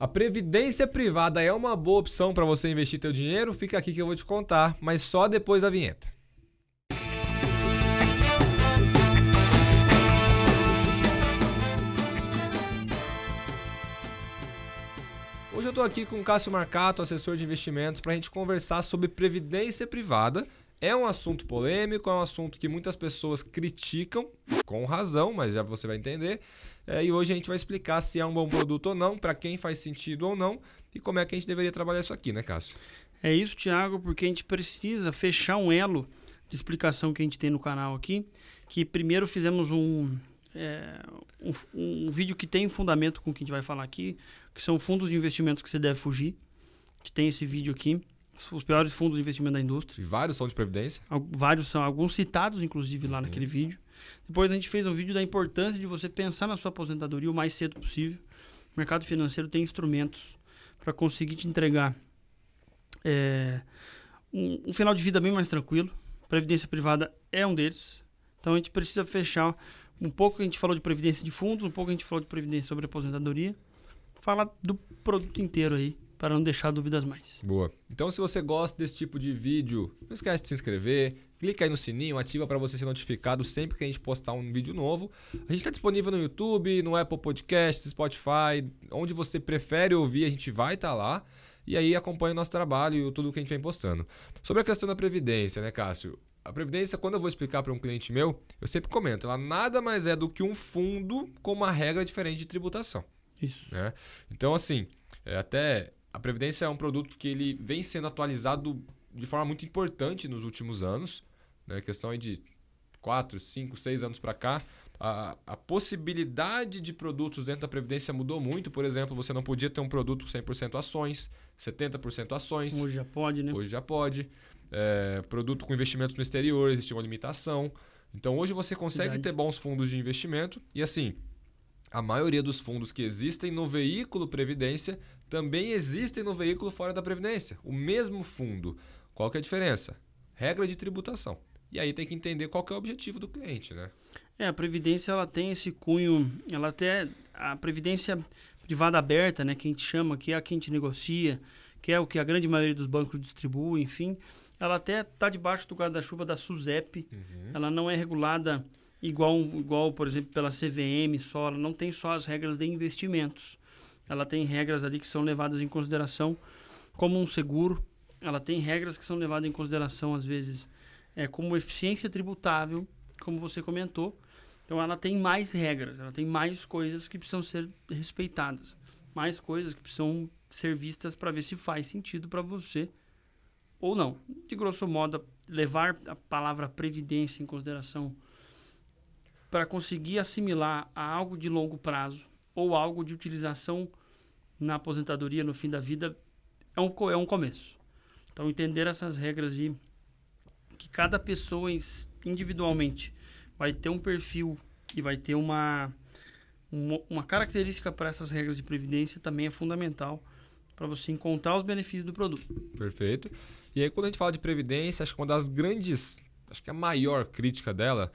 A previdência privada é uma boa opção para você investir teu dinheiro? Fica aqui que eu vou te contar, mas só depois da vinheta. Hoje eu estou aqui com o Cássio Marcato, assessor de investimentos, para a gente conversar sobre previdência privada. É um assunto polêmico, é um assunto que muitas pessoas criticam, com razão, mas já você vai entender. É, e hoje a gente vai explicar se é um bom produto ou não, para quem faz sentido ou não, e como é que a gente deveria trabalhar isso aqui, né, Cássio? É isso, Thiago, porque a gente precisa fechar um elo de explicação que a gente tem no canal aqui, que primeiro fizemos um, é, um, um, vídeo que tem fundamento com o que a gente vai falar aqui, que são fundos de investimentos que você deve fugir. A gente tem esse vídeo aqui, os piores fundos de investimento da indústria. E vários são de previdência? Vários são, alguns citados, inclusive, lá uhum. naquele vídeo. Depois a gente fez um vídeo da importância de você pensar na sua aposentadoria o mais cedo possível. O mercado financeiro tem instrumentos para conseguir te entregar é, um, um, final de vida bem mais tranquilo. Previdência privada é um deles. Então a gente precisa fechar um pouco a gente falou de previdência de fundos, um pouco a gente falou de previdência sobre aposentadoria. Fala do produto inteiro aí, para não deixar dúvidas mais. Boa. Então, se você gosta desse tipo de vídeo, não esquece de se inscrever, clica aí no sininho, ativa para você ser notificado sempre que a gente postar um vídeo novo. A gente está disponível no YouTube, no Apple Podcasts, Spotify, onde você prefere ouvir, a gente vai estar tá lá. E aí acompanha o nosso trabalho e tudo que a gente vem postando. Sobre a questão da previdência, né, Cássio? A previdência, quando eu vou explicar para um cliente meu, eu sempre comento, ela nada mais é do que um fundo com uma regra diferente de tributação. Isso. Né? Então, assim, é, até a previdência é um produto que ele vem sendo atualizado de forma muito importante nos últimos anos. Né? Questão de 4, 5, 6 anos para cá. A, a, possibilidade de produtos dentro da Previdência mudou muito. Por exemplo, você não podia ter um produto 100% ações, 70% ações. Hoje já pode, né? Hoje já pode. É, produto com investimentos no exterior, existe uma limitação. Então hoje você consegue Verdade. ter bons fundos de investimento. E assim, a maioria dos fundos que existem no veículo Previdência também existem no veículo fora da Previdência. O mesmo fundo. Qual que é a diferença? Regra de tributação. E aí tem que entender qual que é o objetivo do cliente, né? É, a Previdência ela tem esse cunho, ela até a Previdência privada aberta, né, que a gente chama, que é a que a gente negocia, que é o que a grande maioria dos bancos distribui, enfim, ela até está debaixo do guarda-chuva da SUSEP, uhum. ela não é regulada igual, igual, por exemplo, pela CVM só, ela não tem só as regras de investimentos, ela tem regras ali que são levadas em consideração como um seguro, ela tem regras que são levadas em consideração, às vezes, é, como eficiência tributável, como você comentou. Então, ela tem mais regras, ela tem mais coisas que precisam ser respeitadas, mais coisas que precisam ser vistas para ver se faz sentido para você ou não. De grosso modo, levar a palavra previdência em consideração para conseguir assimilar a algo de longo prazo ou algo de utilização na aposentadoria no fim da vida é um, é um começo. Então, entender essas regras e que cada pessoa individualmente vai ter um perfil e vai ter uma, uma, uma característica para essas regras de previdência também é fundamental para você encontrar os benefícios do produto. Perfeito. E aí, quando a gente fala de previdência, acho que uma das grandes, acho que a maior crítica dela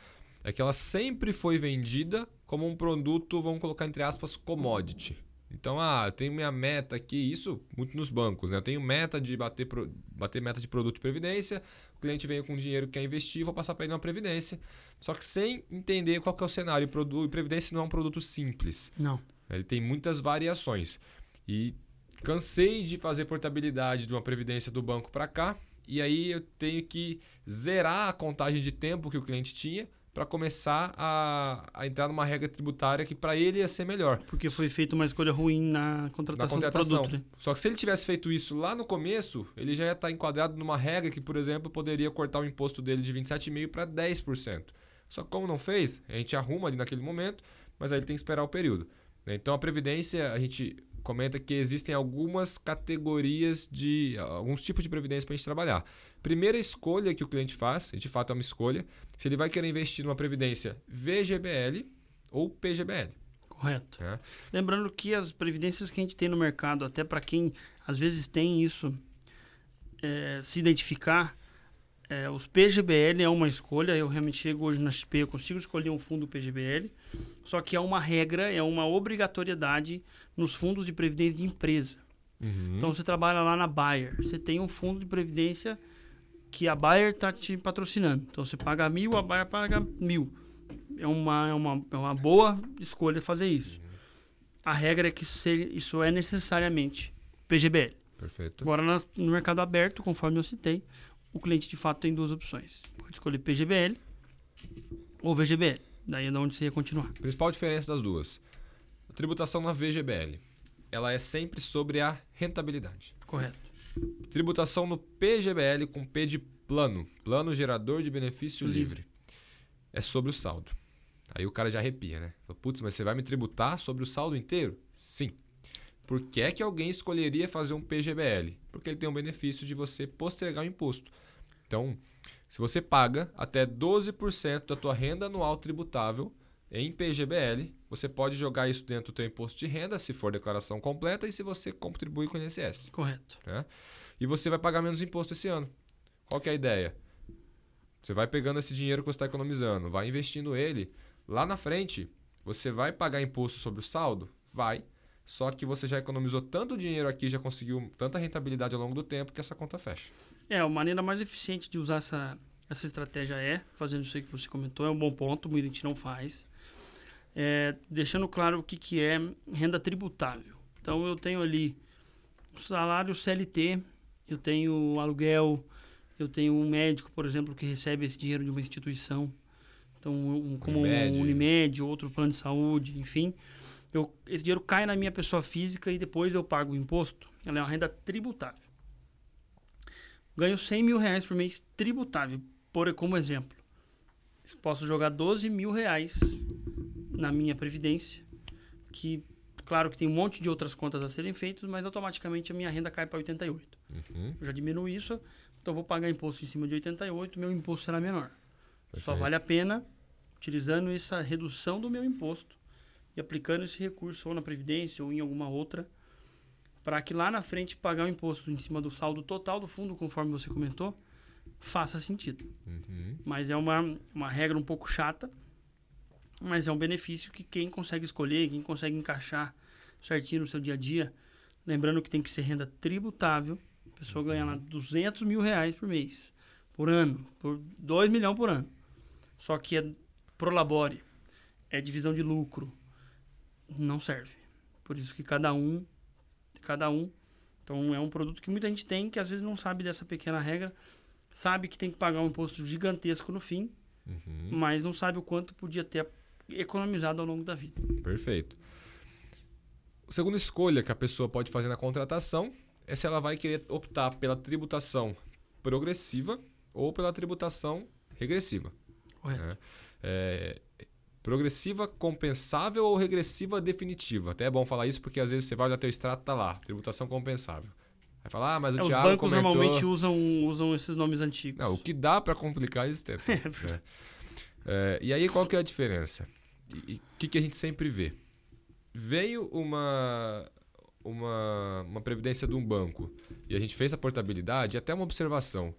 é que ela sempre foi vendida como um produto, vamos colocar entre aspas, commodity. Então, ah, eu tenho minha meta aqui, isso muito nos bancos, né? Eu tenho meta de bater, pro, bater meta de produto de previdência, o cliente vem com dinheiro que quer investir, vou passar para ele uma previdência. Só que sem entender qual que é o cenário. E previdência não é um produto simples. Não. Ele tem muitas variações. E cansei de fazer portabilidade de uma previdência do banco para cá, e aí eu tenho que zerar a contagem de tempo que o cliente tinha para começar a, a, entrar numa regra tributária que para ele ia ser melhor. Porque foi feita uma escolha ruim na contratação, na contratação. do produto. Né? Só que se ele tivesse feito isso lá no começo, ele já ia estar tá enquadrado numa regra que, por exemplo, poderia cortar o imposto dele de 27,5% para 10%. Só que como não fez, a gente arruma ali naquele momento, mas aí ele tem que esperar o período. Né? Então a previdência, a gente comenta que existem algumas categorias de alguns tipos de previdência para a gente trabalhar. Primeira escolha que o cliente faz, de fato é uma escolha, se ele vai querer investir numa previdência VGBL ou PGBL. Correto. É. Lembrando que as previdências que a gente tem no mercado, até para quem às vezes tem isso, é, se identificar, É, os PGBL é uma escolha. Eu realmente chego hoje na XP, eu consigo escolher um fundo PGBL. Só que é uma regra, é uma obrigatoriedade nos fundos de previdência de empresa. Uhum. Então você trabalha lá na Bayer, você tem um fundo de previdência que a Bayer está te patrocinando. Então você paga mil, a Bayer paga mil. É uma, é uma, é uma boa escolha fazer isso. A regra é que se- isso é necessariamente PGBL. Perfeito. Agora no mercado aberto, conforme eu citei, o cliente de fato tem duas opções. Pode escolher PGBL ou VGBL. Daí é de onde você ia continuar. Principal diferença das duas. A tributação na VGBL, ela é sempre sobre a rentabilidade. Correto. Tributação no PGBL com P de plano, plano gerador de benefício Livre. livre. É sobre o saldo. Aí o cara já arrepia, né? Putz, mas você vai me tributar sobre o saldo inteiro? Sim. Por que é que alguém escolheria fazer um PGBL? Porque ele tem um benefício de você postergar o imposto. Então, se você paga até 12% da tua renda anual tributável em PGBL, você pode jogar isso dentro do teu imposto de renda, se for declaração completa, e se você contribui com o INSS Correto. né? E você vai pagar menos imposto esse ano. Qual que é a ideia? Você vai pegando esse dinheiro que você está economizando, vai investindo ele. Lá na frente, você vai pagar imposto sobre o saldo? Vai. Só que você já economizou tanto dinheiro aqui, já conseguiu tanta rentabilidade ao longo do tempo que essa conta fecha. É, a maneira mais eficiente de usar essa, essa estratégia é fazendo isso aí que você comentou, é um bom ponto, muita gente não faz. É, deixando claro o que, que é renda tributável. Então eu tenho ali salário CLT, eu tenho aluguel, eu tenho um médico, por exemplo, que recebe esse dinheiro de uma instituição. Então, um, como Unimed. um Unimed, outro plano de saúde, enfim. Eu, esse dinheiro cai na minha pessoa física e depois eu pago o imposto. Ela é uma renda tributável. Ganho 100 mil reais por mês tributável, por, como exemplo. Posso jogar 12 mil reais na minha previdência, que, claro que tem um monte de outras contas a serem feitas, mas automaticamente a minha renda cai para 88. Uhum. Eu já diminuo isso, então vou pagar imposto em cima de 88, meu imposto será menor. Só Perfeito. vale a pena utilizando essa redução do meu imposto e aplicando esse recurso ou na Previdência ou em alguma outra, para que lá na frente pagar o imposto em cima do saldo total do fundo, conforme você comentou, faça sentido. Uhum. Mas é uma, uma regra um pouco chata, mas é um benefício que quem consegue escolher, quem consegue encaixar certinho no seu dia a dia, lembrando que tem que ser renda tributável, a pessoa ganha lá 200 mil reais por mês, por ano, por 2 milhões por ano. Só que é prolabore, é divisão de lucro, não serve. Por isso que cada um, cada um, então é um produto que muita gente tem que às vezes não sabe dessa pequena regra, sabe que tem que pagar um imposto gigantesco no fim, Uhum. mas não sabe o quanto podia ter economizado ao longo da vida. Perfeito. A segunda escolha que a pessoa pode fazer na contratação é se ela vai querer optar pela tributação progressiva ou pela tributação regressiva. Correto. né? É, progressiva compensável ou regressiva definitiva. Até é bom falar isso porque às vezes você vai olhar teu extrato tá lá, tributação compensável. Vai falar, ah, mas o É, os Thiago bancos comentou... normalmente usam, usam esses nomes antigos. Não, o que dá para complicar eles tentam. né? É, e aí qual que é a diferença? E o que, que a gente sempre vê? Veio uma, uma, uma previdência de um banco e a gente fez a portabilidade, até uma observação.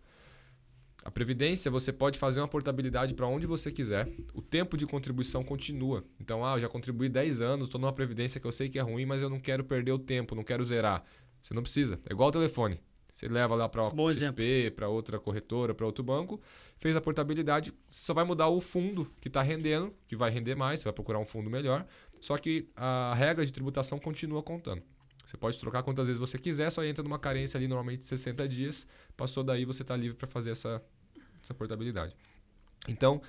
A previdência você pode fazer uma portabilidade para onde você quiser. O tempo de contribuição continua. Então, ah, eu já contribuí 10 anos, estou numa previdência que eu sei que é ruim, mas eu não quero perder o tempo, não quero zerar. Você não precisa. É igual o telefone. Você leva lá para Bom XP, para outra corretora, para outro banco, fez a portabilidade, você só vai mudar o fundo que está rendendo, que vai render mais, você vai procurar um fundo melhor. Só que a regra de tributação continua contando. Você pode trocar quantas vezes você quiser, só entra numa carência ali normalmente de 60 dias. Passou daí, você está livre para fazer essa, essa portabilidade. Então,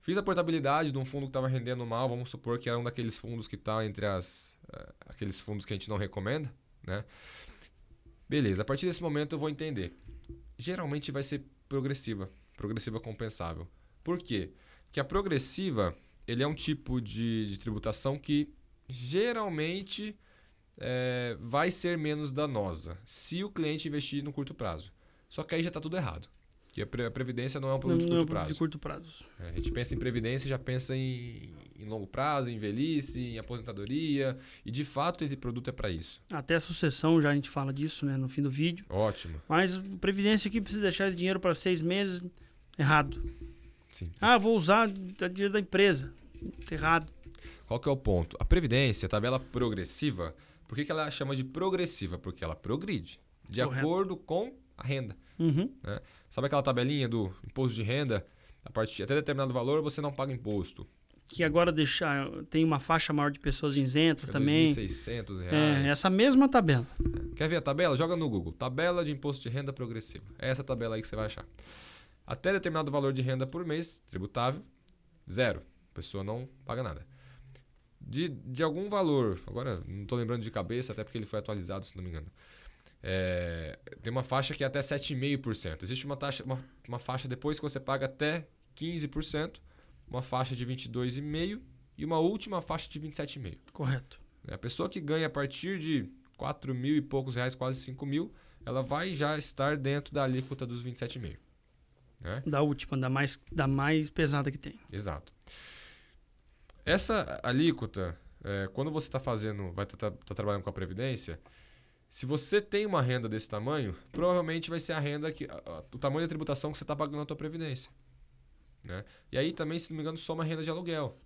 fiz a portabilidade de um fundo que estava rendendo mal, vamos supor que era um daqueles fundos que está entre as, eh, aqueles fundos que a gente não recomenda, né? Beleza, a partir desse momento eu vou entender. Geralmente vai ser progressiva, progressiva compensável. Por quê? Porque a progressiva, ele é um tipo de, de tributação que geralmente é, vai ser menos danosa se o cliente investir no curto prazo. Só que aí já está tudo errado. Que a, pre- a previdência não é um produto de Não é curto um produto prazo. de curto prazo. É, a gente pensa em previdência, já pensa em, em longo prazo, em velhice, em aposentadoria. E de fato esse produto é para isso. Até a sucessão, já a gente fala disso né, no fim do vídeo. Ótimo. Mas Previdência aqui precisa deixar esse dinheiro para seis meses. Errado. Sim. Ah, vou usar dinheiro da empresa. Errado. Qual que é o ponto? A previdência, a tabela progressiva, por que, que ela chama de progressiva? Porque ela progride de Correto. acordo com a renda. Uhum. Sabe aquela tabelinha do imposto de renda? A partir até determinado valor você não paga imposto. Que agora deixar, tem uma faixa maior de pessoas isentas É também. 2.600 É, reais. essa mesma tabela. Quer ver a tabela? Joga no Google. Tabela de imposto de renda progressiva. É essa tabela aí que você vai achar. Até determinado valor de renda por mês, tributável, zero. A pessoa não paga nada. De, de algum valor, agora não estou lembrando de cabeça, até porque ele foi atualizado, se não me engano. É, tem uma faixa que é até 7,5%. Existe uma, taxa, uma, uma faixa depois que você paga até 15%, uma faixa de 22,5% e uma última faixa de 27,5%. Correto. A pessoa que ganha a partir de 4 mil e poucos reais, quase 5 mil, ela vai já estar dentro da alíquota dos 27,5. Né? Da última, da mais, da mais pesada que tem. Exato. Essa alíquota, é, quando você está fazendo, vai estar trabalhando com a Previdência, se você tem uma renda desse tamanho, provavelmente vai ser a renda que. a- o tamanho da tributação que você está pagando na tua Previdência. Né? E aí também, se não me engano, soma a renda de aluguel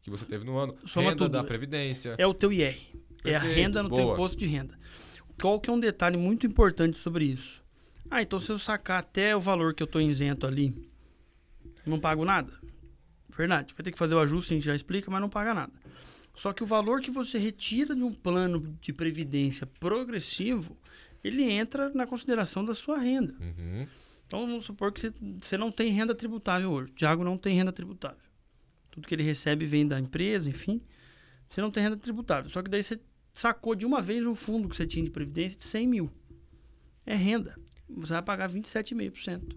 que você teve no ano. Soma renda tudo. da Previdência. É o teu IR. é a Perfeito, renda no teu boa. imposto de renda. Qual que é um detalhe muito importante sobre isso? Ah, então se eu sacar até o valor que eu estou isento ali, não pago nada? Verdade. Vai ter que fazer o ajuste, a gente já explica, mas não paga nada. Só que o valor que você retira de um plano de previdência progressivo, ele entra na consideração da sua renda. Uhum. Então vamos supor que você, você não tem renda tributável hoje. O Thiago não tem renda tributável. Tudo que ele recebe vem da empresa, enfim. Você não tem renda tributável. Só que daí você sacou de uma vez um fundo que você tinha de previdência de 100 mil. É renda. Você vai pagar 27,5%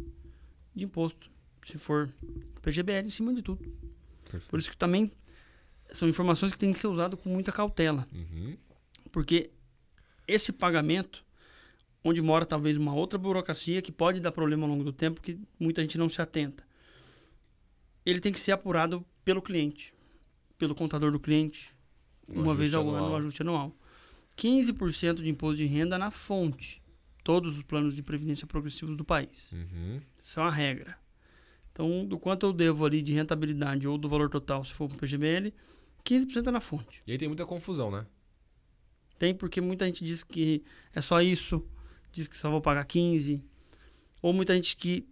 de imposto. Se for PGBL em cima de tudo. Perfeito. Por isso que também são informações que têm que ser usadas com muita cautela. Uhum. Porque esse pagamento, onde mora talvez uma outra burocracia que pode dar problema ao longo do tempo, que muita gente não se atenta. Ele tem que ser apurado pelo cliente, pelo contador do cliente, Um uma vez ao ano, um anual. ajuste anual. 15% de imposto de renda na fonte. Todos os planos de previdência progressivos do país. Uhum. Isso é uma regra. Então, do quanto eu devo ali de rentabilidade ou do valor total, se for com PGBL, 15% é na fonte. E aí tem muita confusão, né? Tem porque muita gente diz que é só isso, diz que só vou pagar 15. Ou muita gente que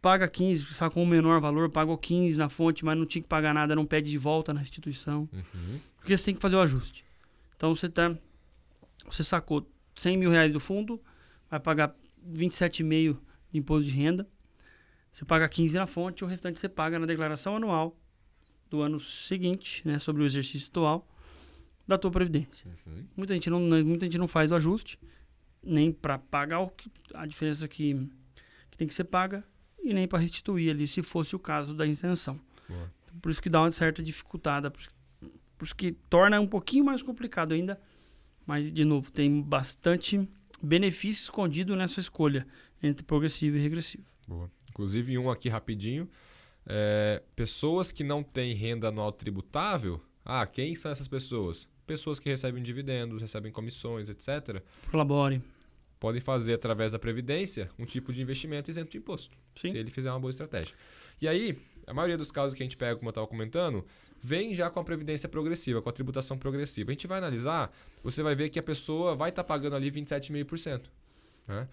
paga 15, sacou um menor valor, pagou 15 na fonte, mas não tinha que pagar nada, não pede de volta na instituição. Uhum. Porque você tem que fazer o ajuste. Então você tá. Você sacou 100 mil reais do fundo, vai pagar 27,5 de imposto de renda. Você paga 15 na fonte, o restante você paga na declaração anual do ano seguinte, né, sobre o exercício atual da tua previdência. Uhum. Muita gente não, muita gente não faz o ajuste, nem para pagar o que, a diferença que, que tem que ser paga e nem para restituir ali, se fosse o caso da isenção. Boa. Por isso que dá uma certa dificultada, por isso, por isso que torna um pouquinho mais complicado ainda. Mas, de novo, tem bastante benefício escondido nessa escolha entre progressivo e regressivo. Boa. Inclusive, um aqui rapidinho. É, pessoas que não têm renda anual tributável. Ah, quem são essas pessoas? Pessoas que recebem dividendos, recebem comissões, etc. Colabore. Podem fazer através da Previdência um tipo de investimento isento de imposto. Sim. Se ele fizer uma boa estratégia. E aí, a maioria dos casos que a gente pega, como eu estava comentando, vem já com a previdência progressiva, com a tributação progressiva. A gente vai analisar, você vai ver que a pessoa vai estar pagando ali 27,5%. Né?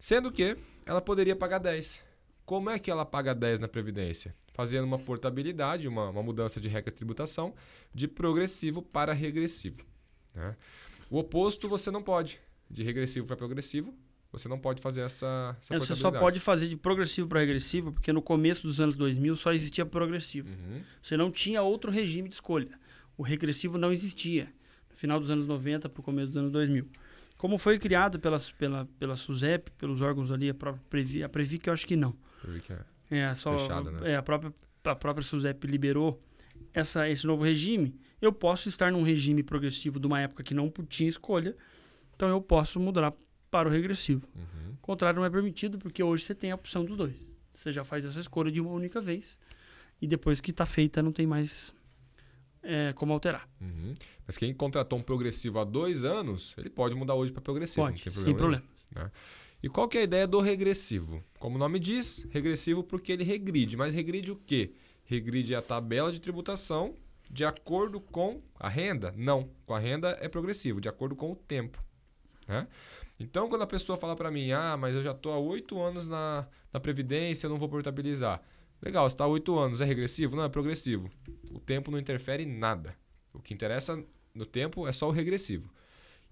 Sendo que ela poderia pagar 10%. Como é que ela paga 10% na previdência? Fazendo uma portabilidade, uma, uma mudança de regra de tributação de progressivo para regressivo. né? O oposto você não pode. De regressivo para progressivo, você não pode fazer essa, essa você só pode fazer de progressivo para regressivo, porque no começo dos anos 2000 só existia progressivo. Uhum. Você não tinha outro regime de escolha. O regressivo não existia. No final dos anos 90 para o começo dos anos 2000. Como foi criado pela, pela, pela SUSEP, pelos órgãos ali, a própria Previ, a Previ que eu acho que não. Que é. É, só, Fechada, né? é, a própria a própria SUSEP liberou essa, esse novo regime. Eu posso estar num regime progressivo de uma época que não tinha escolha, então eu posso mudar para o regressivo. Uhum. O contrário não é permitido, porque hoje você tem a opção dos dois. Você já faz essa escolha de uma única vez. E depois que está feita, não tem mais é, como alterar. Uhum. Mas quem contratou um progressivo há dois anos, ele pode mudar hoje para progressivo. Pode, não tem sem problema. problema. E qual que é a ideia do regressivo? Como o nome diz, regressivo porque ele regride. Mas regride o quê? Regride a tabela de tributação de acordo com a renda? Não. Com a renda é progressivo, de acordo com o tempo. Né? Então, quando a pessoa fala para mim, ah, mas eu já estou há oito anos na, na Previdência, eu não vou portabilizar. Legal, está há oito anos, é regressivo? Não, é progressivo. O tempo não interfere em nada. O que interessa no tempo é só o regressivo.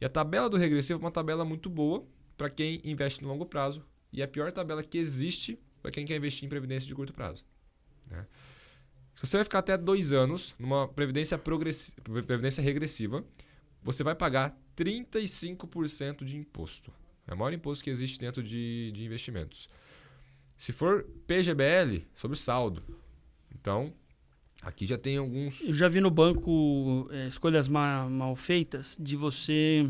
E a tabela do regressivo é uma tabela muito boa para quem investe no longo prazo e a pior tabela que existe para quem quer investir em previdência de curto prazo. Né? Se você vai ficar até dois anos numa previdência, previdência regressiva, você vai pagar 35% de imposto. É o maior imposto que existe dentro de, de investimentos. Se for PGBL, sobre saldo. Então, aqui já tem alguns. Eu já vi no banco é, escolhas ma mal feitas de você.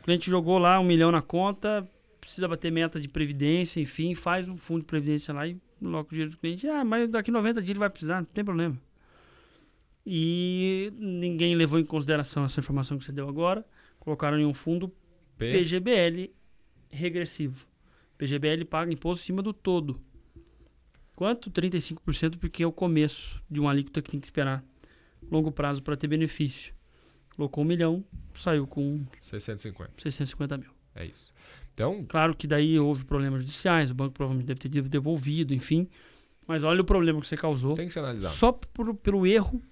O cliente jogou lá um milhão na conta, precisa bater meta de previdência, enfim, faz um fundo de previdência lá e coloca o dinheiro do cliente. Ah, mas daqui 90 dias ele vai precisar, não tem problema. E ninguém levou em consideração essa informação que você deu agora. Colocaram em um fundo P, PGBL regressivo. PGBL paga imposto em cima do todo. Quanto? 35%, porque é o começo de uma alíquota que tem que esperar longo prazo para ter benefício. Colocou um milhão, saiu com 650. 650 mil. É isso. Então, Claro que daí houve problemas judiciais, o banco provavelmente deve ter devolvido, enfim. Mas olha o problema que você causou. tem que ser analisado. Só por, pelo erro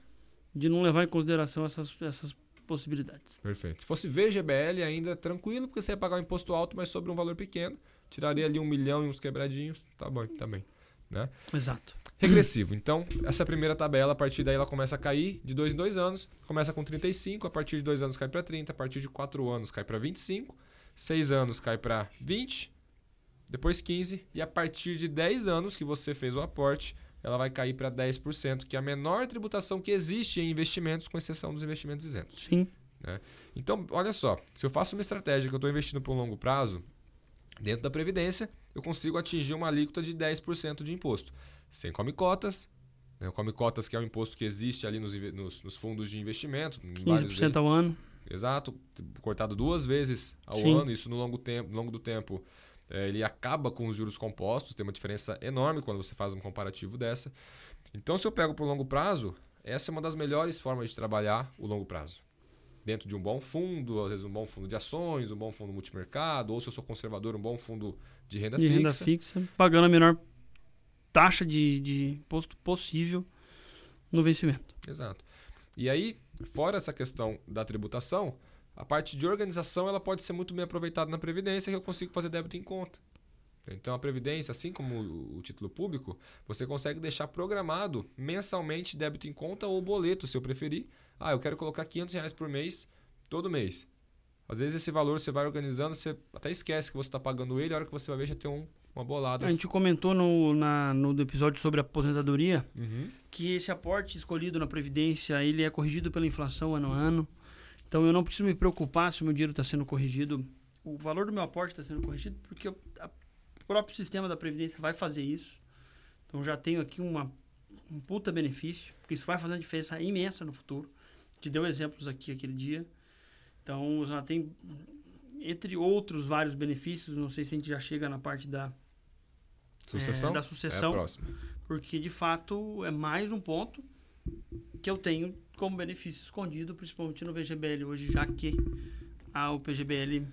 de não levar em consideração essas, essas possibilidades. Perfeito. Se fosse VGBL, ainda tranquilo, porque você ia pagar um imposto alto, mas sobre um valor pequeno. Tiraria ali um milhão e uns quebradinhos. Tá bom, tá bem. Né? Exato. Regressivo. Então, essa primeira tabela, a partir daí ela começa a cair de dois em dois anos. Começa com 35, a partir de dois anos cai para 30, a partir de quatro anos cai para 25, seis anos cai para 20, depois 15, e a partir de 10 anos que você fez o aporte, ela vai cair para 10%, que é a menor tributação que existe em investimentos, com exceção dos investimentos isentos. Sim. Então, olha só, se eu faço uma estratégia que eu estou investindo por um longo prazo, dentro da Previdência, eu consigo atingir uma alíquota de 10% de imposto. Sem come cotas, né? o come cotas que é o imposto que existe ali nos, nos- nos fundos de investimento. em vários 15% ao ano. Exato, cortado duas vezes ao Sim. ano, isso no longo, tempo, no longo do tempo. eh, ele acaba com os juros compostos, tem uma diferença enorme quando você faz um comparativo dessa. Então, se eu pego por longo prazo, essa é uma das melhores formas de trabalhar o longo prazo. Dentro de um bom fundo, às vezes um bom fundo de ações, um bom fundo multimercado, ou se eu sou conservador, um bom fundo de renda de fixa. renda fixa, pagando a menor taxa de, de imposto possível no vencimento. Exato. E aí, fora essa questão da tributação, a parte de organização ela pode ser muito bem aproveitada na Previdência, que eu consigo fazer débito em conta. Então, a Previdência, assim como o- título público, você consegue deixar programado mensalmente débito em conta ou boleto, se eu preferir. Ah, eu quero colocar 500 reais por mês, todo mês. Às vezes esse valor você vai organizando, você até esquece que você está pagando ele, a hora que você vai ver já tem um, uma bolada. A gente comentou no, na, no episódio sobre aposentadoria Uhum. que esse aporte escolhido na Previdência ele é corrigido pela inflação ano a ano. Então eu não preciso me preocupar se o meu dinheiro está sendo corrigido. O valor do meu aporte está sendo corrigido porque eu- a- o próprio sistema da Previdência vai fazer isso. Então já tenho aqui uma, um puta benefício, porque isso vai fazer uma diferença imensa no futuro. Te deu exemplos aqui aquele dia. Então já tem, entre outros vários benefícios, não sei se a gente já chega na parte da, Sucessão? é, da É a sucessão próxima. porque de fato é mais um ponto que eu tenho como benefício escondido, principalmente no VGBL hoje, já que a, o PGBL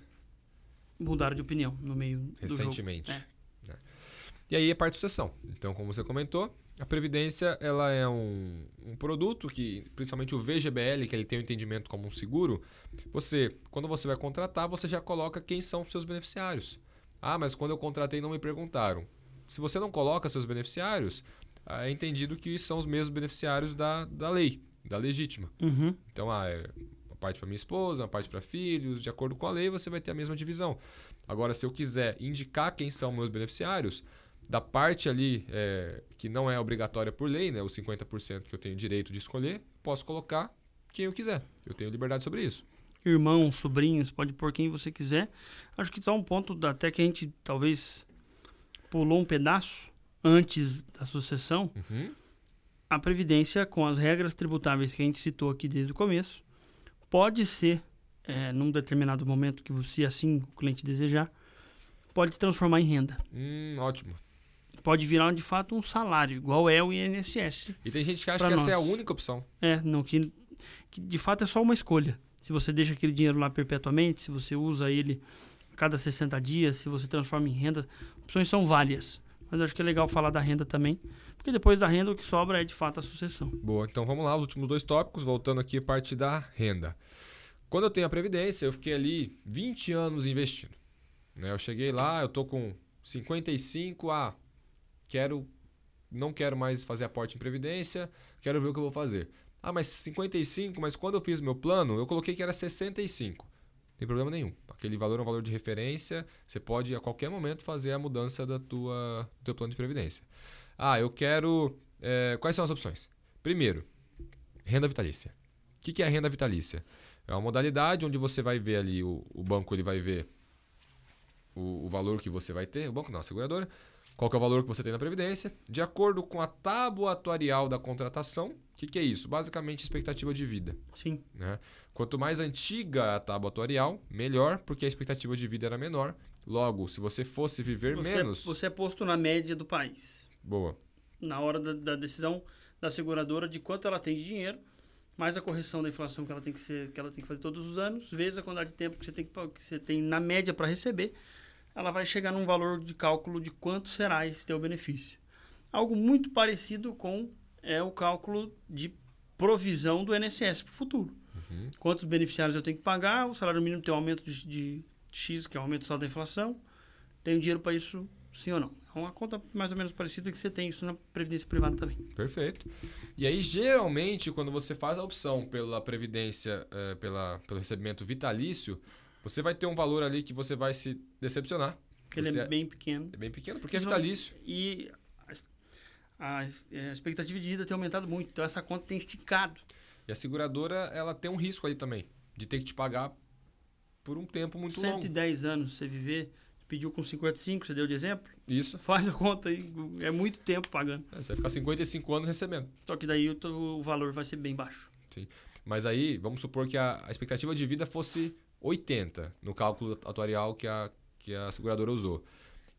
mudaram de opinião no meio do recentemente. jogo. né? E aí é parte de sucessão. Então, como você comentou, a previdência ela é um, um produto que, principalmente o VGBL, que ele tem o entendimento como um seguro, você, quando você vai contratar, você já coloca quem são os seus beneficiários. Ah, mas quando eu contratei não me perguntaram. Se você não coloca seus beneficiários, ah, é entendido que são os mesmos beneficiários da, da lei, da legítima. Uhum. Então, ah, é uma parte para minha esposa, uma parte para filhos, de acordo com a lei, você vai ter a mesma divisão. Agora, se eu quiser indicar quem são meus beneficiários, da parte ali é, que não é obrigatória por lei, né, os 50% que eu tenho direito de escolher, posso colocar quem eu quiser. Eu tenho liberdade sobre isso. irmãos, sobrinhos, pode pôr quem você quiser. Acho que está um ponto até que a gente talvez pulou um pedaço antes da sucessão. Uhum. A previdência, com as regras tributáveis que a gente citou aqui desde o começo, pode ser, é, num determinado momento que você assim o cliente desejar, pode se transformar em renda. Hum, ótimo. Pode virar de fato um salário, igual é o INSS. E tem gente que acha que essa é a nós. única opção. É, não, que, que de fato é só uma escolha. Se você deixa aquele dinheiro lá perpetuamente, se você usa ele cada 60 dias, se você transforma em renda, opções são várias. Mas acho que é legal falar da renda também, porque depois da renda o que sobra é de fato a sucessão. Boa, então vamos lá, os últimos dois tópicos, voltando aqui a parte da renda. Quando eu tenho a Previdência, eu fiquei ali 20 anos investindo. Né? Eu cheguei lá, eu tô com 55, ah, quero, não quero mais fazer aporte em Previdência, quero ver o que eu vou fazer. Ah, mas 55, mas quando eu fiz meu plano, eu coloquei que era 65. Não tem problema nenhum. Aquele valor é um valor de referência, você pode a qualquer momento fazer a mudança da tua, do teu plano de Previdência. Ah, eu quero... eh, quais são as opções? Primeiro, renda vitalícia. O que que é renda vitalícia? É uma modalidade onde você vai ver ali, o, o banco ele vai ver o, o valor que você vai ter, o banco não, a seguradora, qual que é o valor que você tem na Previdência, de acordo com a tábua atuarial da contratação. O que, que é isso? Basicamente, expectativa de vida. Sim. Né? Quanto mais antiga a tábua atuarial, melhor, porque a expectativa de vida era menor. Logo, se você fosse viver Você, menos. você é posto na média do país. Boa. Na hora da, da decisão da seguradora de quanto ela tem de dinheiro, mais a correção da inflação que ela tem que, ser, que, ela tem que fazer todos os anos, vezes a quantidade de tempo que você tem, que, que você tem na média para receber, ela vai chegar num valor de cálculo de quanto será esse teu benefício. Algo muito parecido com é o cálculo de provisão do INSS para o futuro. Uhum. Quantos beneficiários eu tenho que pagar, o salário mínimo tem um aumento de, de X, que é o aumento só da inflação, tenho dinheiro para isso, sim ou não? É uma conta mais ou menos parecida que você tem isso na previdência privada também. Perfeito. E aí, geralmente, quando você faz a opção pela previdência, eh, pela, pelo recebimento vitalício, você vai ter um valor ali que você vai se decepcionar. Porque ele Você é bem pequeno. é bem pequeno, porque é Isso- vitalício. E a, a, a expectativa de vida tem aumentado muito, então essa conta tem esticado. E a seguradora, ela tem um risco ali também, de ter que te pagar por um tempo muito longo. 110 anos você viver, pediu com 55, você deu de exemplo, Isso. faz a conta aí, é muito tempo pagando. É, Você vai ficar 55 anos recebendo. Só que daí o, o valor vai ser bem baixo. Mas aí, vamos supor que a, a expectativa de vida fosse 80 no cálculo atuarial que a, que a seguradora usou.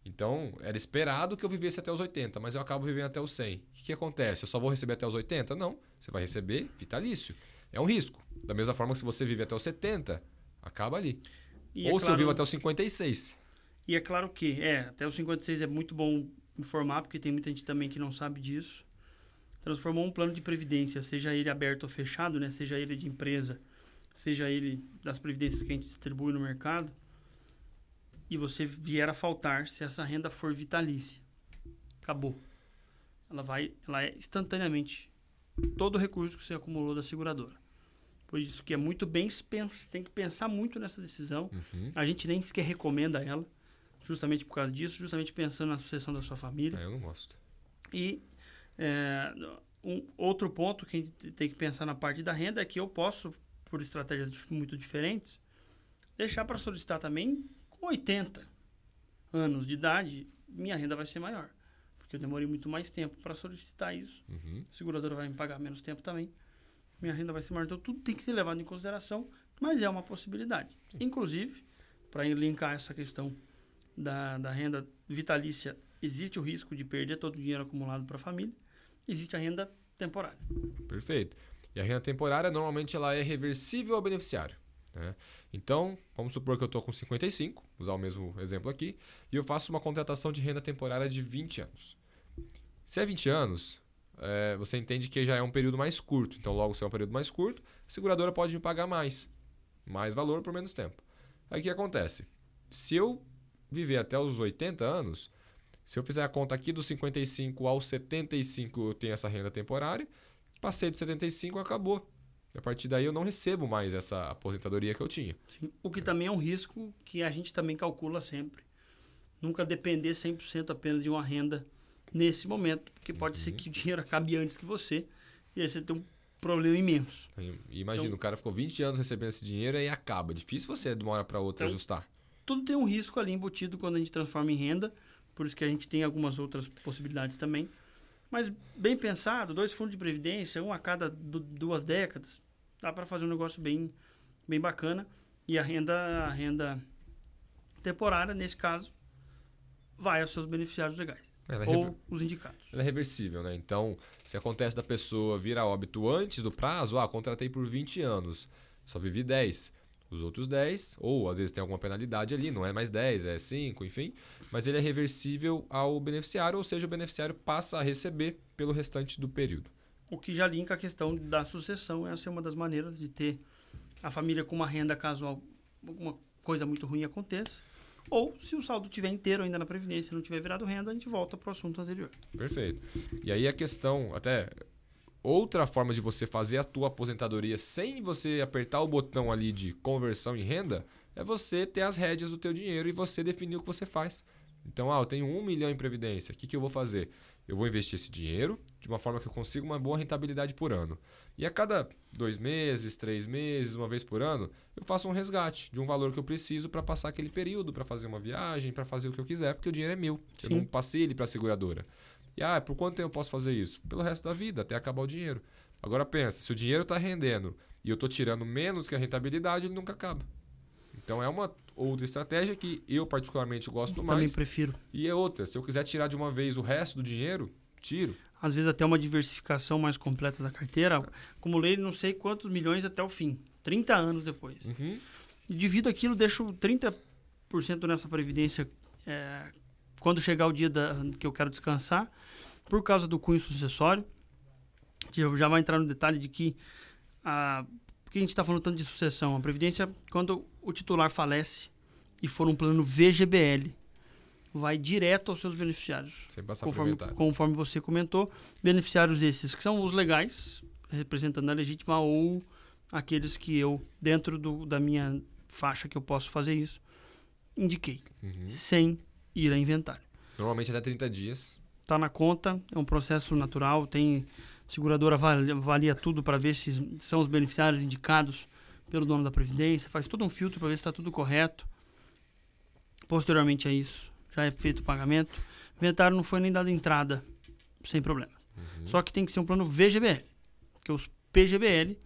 Então, era esperado que eu vivesse até os 80, mas eu acabo vivendo até os 100. O que, que acontece? Eu só vou receber até os 80? Não. Você vai receber vitalício. É um risco. Da mesma forma que se você vive até os 70, acaba ali. E Ou é se eu vivo até os 56. E é claro que, é, até os 56 é muito bom informar, porque tem muita gente também que não sabe disso. Transformou um plano de previdência, seja ele aberto ou fechado, né? Seja ele de empresa, seja ele das previdências que a gente distribui no mercado, e você vier a faltar se essa renda for vitalícia. Acabou. Ela vai, ela é instantaneamente todo o recurso que você acumulou da seguradora. Por isso que é muito bem, tem que pensar muito nessa decisão. Uhum. A gente nem sequer recomenda ela, justamente por causa disso, justamente pensando na sucessão da sua família. É, eu não gosto. E é, um outro ponto que a gente tem que pensar na parte da renda é que eu posso, por estratégias muito diferentes, deixar para solicitar também com 80 anos de idade, minha renda vai ser maior. Porque eu demorei muito mais tempo para solicitar isso. Uhum. A seguradora vai me pagar menos tempo também. Minha renda vai ser maior. Então, tudo tem que ser levado em consideração, mas é uma possibilidade. Inclusive, para linkar essa questão da, da renda vitalícia, existe o risco de perder todo o dinheiro acumulado para a família. Existe a renda temporária. Perfeito. E a renda temporária, normalmente, ela é reversível ao beneficiário. né? Então, vamos supor que eu estou com 55, vou usar o mesmo exemplo aqui, e eu faço uma contratação de renda temporária de 20 anos. Se é 20 anos, é, você entende que já é um período mais curto. Então, logo, se é um período mais curto, a seguradora pode me pagar mais. Mais valor por menos tempo. Aí o que acontece? Se eu viver até os 80 anos, se eu fizer a conta aqui dos 55 aos 75, eu tenho essa renda temporária. Passei dos 75, acabou. E a partir daí eu não recebo mais essa aposentadoria que eu tinha. Sim. O que também é um risco que a gente também calcula sempre. Nunca depender 100% apenas de uma renda nesse momento, porque pode ser que o dinheiro acabe antes que você e aí você tem um problema imenso. Imagina, então, o cara ficou 20 anos recebendo esse dinheiro e acaba. Difícil você de uma hora para outra então, ajustar. Tudo tem um risco ali embutido quando a gente transforma em renda, por isso que a gente tem algumas outras possibilidades também. Mas bem pensado, dois fundos de previdência, um a cada duas décadas, dá para fazer um negócio bem, bem bacana. E a renda, a renda temporária, nesse caso, vai aos seus beneficiários legais. É ou os indicados. Ela é reversível, né? Então, se acontece da pessoa vir a óbito antes do prazo, ah, contratei por 20 anos, só vivi 10. Os outros 10, ou às vezes tem alguma penalidade ali, não é mais 10, é 5, enfim. Mas ele é reversível ao beneficiário, ou seja, o beneficiário passa a receber pelo restante do período. O que já linka a questão da sucessão, essa é uma das maneiras de ter a família com uma renda caso alguma coisa muito ruim aconteça. Ou, se o saldo estiver inteiro ainda na Previdência e não tiver virado renda, a gente volta para o assunto anterior. Perfeito. E aí a questão, até outra forma de você fazer a tua aposentadoria sem você apertar o botão ali de conversão em renda, é você ter as rédeas do teu dinheiro e você definir o que você faz. Então, ah, eu tenho um milhão em previdência, o que, que eu vou fazer? Eu vou investir esse dinheiro de uma forma que eu consiga uma boa rentabilidade por ano. E a cada dois meses, três meses, uma vez por ano, eu faço um resgate de um valor que eu preciso para passar aquele período, para fazer uma viagem, para fazer o que eu quiser, porque o dinheiro é meu. Sim. Eu não passei ele para a seguradora. E ah, por quanto tempo eu posso fazer isso? Pelo resto da vida, até acabar o dinheiro. Agora pensa, se o dinheiro está rendendo e eu estou tirando menos que a rentabilidade, ele nunca acaba. Então é uma outra estratégia que eu particularmente gosto mais. Também prefiro. E é outra, se eu quiser tirar de uma vez o resto do dinheiro, tiro. Às vezes até uma diversificação mais completa da carteira. Acumulei não sei quantos milhões até o fim, 30 anos depois. Uhum. E devido àquilo, deixo 30% nessa previdência é, quando chegar o dia da, que eu quero descansar, por causa do cunho sucessório. Já vai entrar no detalhe de que a, por que a gente está falando tanto de sucessão? A Previdência, quando o titular falece e for um plano VGBL, vai direto aos seus beneficiários. Sem passar conforme, conforme você comentou, beneficiários esses que são os legais, representando a legítima, ou aqueles que eu, dentro do, da minha faixa que eu posso fazer isso, indiquei. Uhum. Sem ir a inventário. Normalmente até 30 dias. Está na conta, é um processo natural, tem seguradora avalia, tudo para ver se são os beneficiários indicados pelo dono da previdência, faz todo um filtro para ver se está tudo correto. Posteriormente a isso, já é feito o pagamento. Inventário não foi nem dado entrada, sem problema. Uhum. Só que tem que ser um plano VGBL, que os PGBL,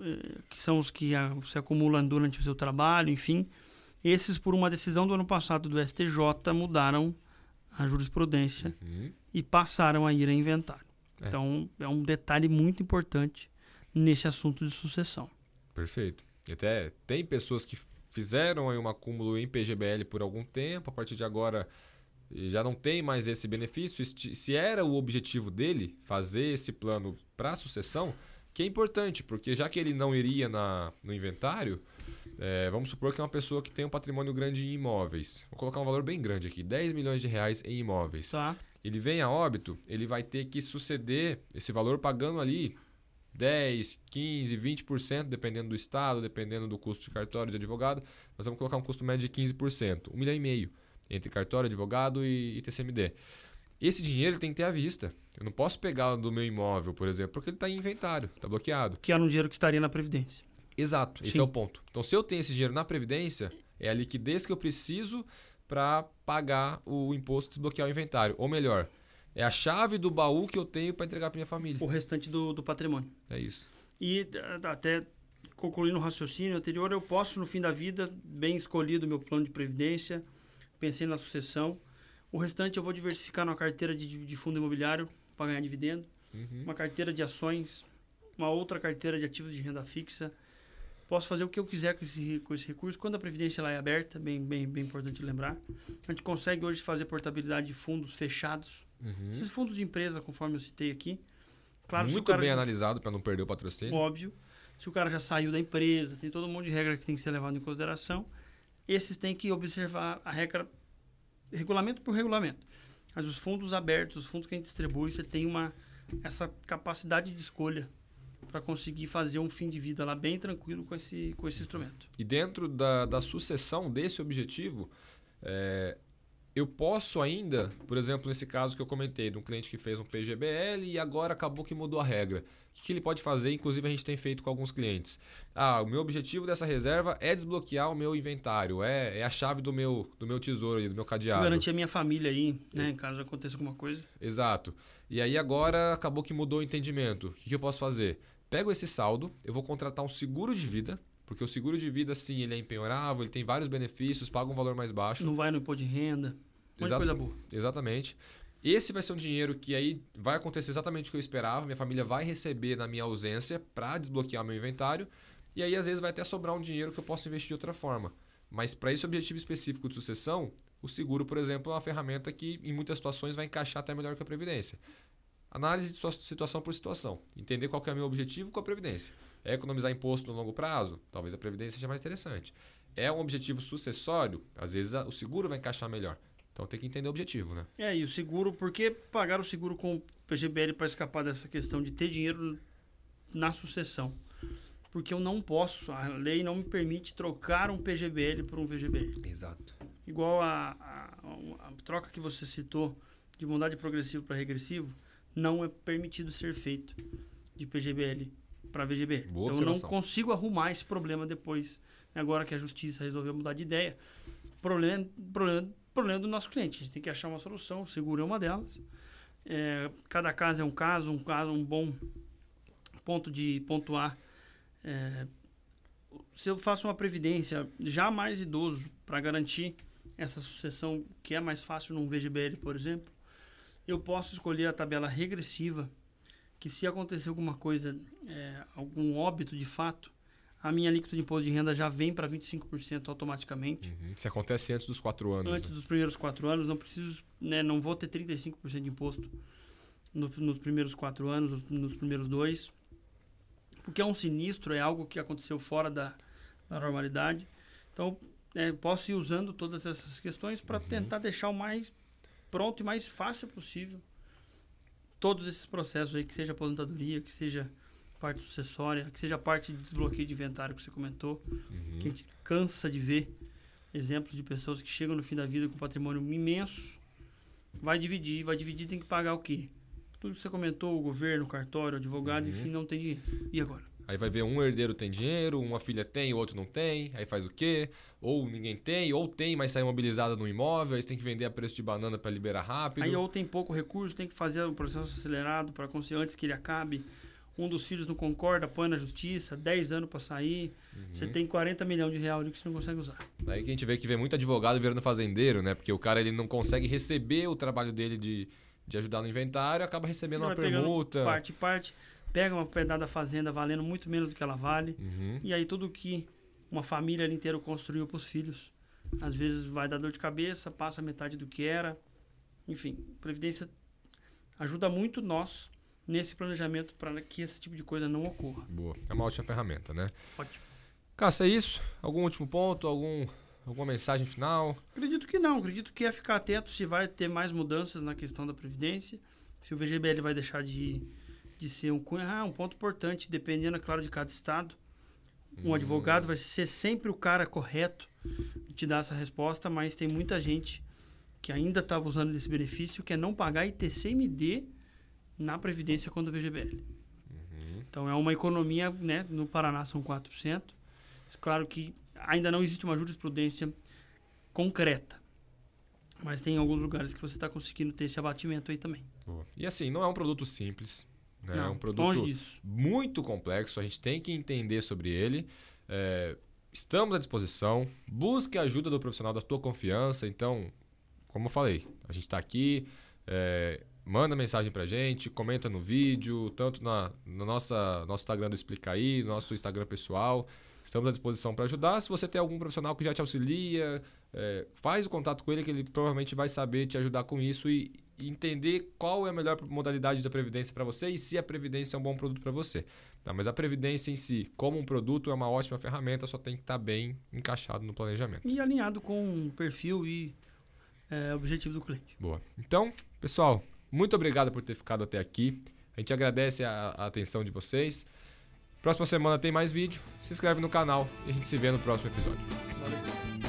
eh, que são os que se acumulam durante o seu trabalho, enfim, esses, por uma decisão do ano passado do STJ, mudaram a jurisprudência uhum. e passaram a ir a inventário. É. Então, é um detalhe muito importante nesse assunto de sucessão. Perfeito. E até tem pessoas que fizeram aí um acúmulo em PGBL por algum tempo, a partir de agora já não tem mais esse benefício. Se era o objetivo dele fazer esse plano para sucessão, que é importante, porque já que ele não iria na, no inventário, é, vamos supor que é uma pessoa que tem um patrimônio grande em imóveis. Vou colocar um valor bem grande aqui: 10 milhões de reais em imóveis. Tá. Ele vem a óbito, ele vai ter que suceder esse valor pagando ali 10, 15, 20%, dependendo do estado, dependendo do custo de cartório de advogado. Nós vamos colocar um custo médio de 15%, 1 milhão e meio entre cartório, advogado e, e TCMD. Esse dinheiro ele tem que ter à vista. Eu não posso pegar do meu imóvel, por exemplo, porque ele está em inventário, está bloqueado. Que era um dinheiro que estaria na Previdência. Exato, esse Sim. é o ponto. Então, se eu tenho esse dinheiro na Previdência, é a liquidez que eu preciso para pagar o imposto desbloquear o inventário. Ou melhor, é a chave do baú que eu tenho para entregar para minha família. O restante do, do patrimônio. É isso. E até concluindo o raciocínio anterior, eu posso, no fim da vida, bem escolhido meu plano de previdência, pensei na sucessão. O restante eu vou diversificar numa carteira de, de fundo imobiliário para ganhar dividendo, uhum. uma carteira de ações, uma outra carteira de ativos de renda fixa Posso fazer o que eu quiser com esse, com esse recurso. Quando a previdência lá é aberta, bem, bem, bem importante lembrar, a gente consegue hoje fazer portabilidade de fundos fechados. Uhum. Esses fundos de empresa, conforme eu citei aqui. Claro, Muito bem já, analisado para não perder o patrocínio. Óbvio. Se o cara já saiu da empresa, tem todo um monte de regra que tem que ser levado em consideração. Esses têm que observar a regra, regulamento por regulamento. Mas os fundos abertos, os fundos que a gente distribui, você tem uma, essa capacidade de escolha para conseguir fazer um fim de vida lá bem tranquilo com esse, com esse instrumento. E dentro da, da sucessão desse objetivo, é, eu posso ainda, por exemplo, nesse caso que eu comentei, de um cliente que fez um PGBL e agora acabou que mudou a regra. O que ele pode fazer? Inclusive, a gente tem feito com alguns clientes. Ah, o meu objetivo dessa reserva é desbloquear o meu inventário, é, é a chave do meu, do meu tesouro, do meu cadeado. Garantir a minha família aí, né? Caso aconteça alguma coisa. Exato. E aí agora acabou que mudou o entendimento. O que eu posso fazer? Pego esse saldo, eu vou contratar um seguro de vida, porque o seguro de vida, sim, ele é empenhorável, ele tem vários benefícios, paga um valor mais baixo. Não vai no imposto de renda. Uma Exato. coisa boa. Exatamente. Esse vai ser um dinheiro que aí vai acontecer exatamente o que eu esperava. Minha família vai receber na minha ausência para desbloquear meu inventário. E aí, às vezes, vai até sobrar um dinheiro que eu posso investir de outra forma. Mas para esse objetivo específico de sucessão, o seguro, por exemplo, é uma ferramenta que, em muitas situações, vai encaixar até melhor que a Previdência. Análise de sua situação por situação. Entender qual que é o meu objetivo com a Previdência. É economizar imposto no longo prazo? Talvez a Previdência seja mais interessante. É um objetivo sucessório? Às vezes a- o seguro vai encaixar melhor. Então tem que entender o objetivo, né? É, e o seguro, por que pagar o seguro com o PGBL para escapar dessa questão de ter dinheiro na sucessão? Porque eu não posso, a lei não me permite trocar um PGBL por um VGBL. Exato. Igual a, a, a troca que você citou de mudar de progressivo para regressivo, não é permitido ser feito de PGBL para VGBL. Boa então eu não consigo arrumar esse problema depois, agora que a justiça resolveu mudar de ideia. Problema, problema, problema do nosso cliente. A gente tem que achar uma solução, seguro é uma delas. É, cada caso é um caso, um caso, um bom ponto de pontuar. É, se eu faço uma previdência já mais idoso para garantir essa sucessão que é mais fácil num VGBL, por exemplo, eu posso escolher a tabela regressiva, que se acontecer alguma coisa, é, algum óbito de fato, a minha alíquota de imposto de renda já vem para 25% automaticamente. Uhum. Se acontece antes dos quatro anos. Antes né? dos primeiros quatro anos, não preciso, né, não vou ter 35% de imposto no- nos primeiros quatro anos, nos, primeiros dois. Porque é um sinistro, é algo que aconteceu fora da, da normalidade. Então, é, posso ir usando todas essas questões para tentar deixar o mais pronto e mais fácil possível todos esses processos aí, que seja aposentadoria, que seja parte sucessória, que seja parte de desbloqueio de inventário que você comentou Uhum. que a gente cansa de ver exemplos de pessoas que chegam no fim da vida com patrimônio imenso, vai dividir, vai dividir, tem que pagar o quê? Tudo que você comentou, o governo, o cartório, o advogado, Uhum. enfim, não tem dinheiro. E agora? Aí vai ver um herdeiro tem dinheiro, uma filha tem, o outro não tem, aí faz o quê? Ou ninguém tem, ou tem, mas sai imobilizada no imóvel, aí você tem que vender a preço de banana para liberar rápido. Aí ou tem pouco recurso, tem que fazer o processo acelerado para conseguir antes que ele acabe. Um dos filhos não concorda, põe na justiça, 10 anos para sair. Você tem 40 milhões de reais que você não consegue usar. Aí que a gente vê que vê muito advogado virando fazendeiro, né? Porque o cara ele não consegue receber o trabalho dele de, de ajudar no inventário, acaba recebendo uma permuta. Parte, parte, pega uma pedaço da fazenda valendo muito menos do que ela vale. Uhum. E aí tudo que uma família inteira construiu para os filhos, às vezes vai dar dor de cabeça, passa metade do que era. Enfim, previdência ajuda muito nós nesse planejamento para que esse tipo de coisa não ocorra. Boa. É uma ótima ferramenta, né? Ótimo. Cássio, é isso? Algum último ponto? Algum, alguma mensagem final? Acredito que não, acredito que é ficar atento se vai ter mais mudanças na questão da previdência, se o VGBL vai deixar de, de ser um cunho. Ah, um ponto importante, dependendo, é claro, de cada estado. Um advogado vai ser sempre o cara correto de te dar essa resposta, mas tem muita gente que ainda está abusando desse benefício, que é não pagar ITCMD na Previdência quando o VGBL. Então é uma economia, né? No Paraná são 4%. Claro que ainda não existe uma jurisprudência concreta. Mas tem alguns lugares que você está conseguindo ter esse abatimento aí também. Boa. E assim, não é um produto simples. Né? é não, um produto muito complexo, a gente tem que entender sobre ele. É, estamos à disposição. Busque a ajuda do profissional da tua confiança. Então, como eu falei, a gente está aqui. é, manda mensagem pra gente, comenta no vídeo, tanto na, no nossa, nosso Instagram do Explica aí, no nosso Instagram pessoal. Estamos à disposição para ajudar. Se você tem algum profissional que já te auxilia, é, faz o contato com ele, que ele provavelmente vai saber te ajudar com isso e entender qual é a melhor modalidade da Previdência para você e se a Previdência é um bom produto para você. Tá? Mas a Previdência em si, como um produto, é uma ótima ferramenta, só tem que estar bem encaixado no planejamento. E alinhado com o perfil e é, objetivo do cliente. Boa. Então, pessoal, muito obrigado por ter ficado até aqui. A gente agradece a, a atenção de vocês. Próxima semana tem mais vídeo. Se inscreve no canal e a gente se vê no próximo episódio. Valeu.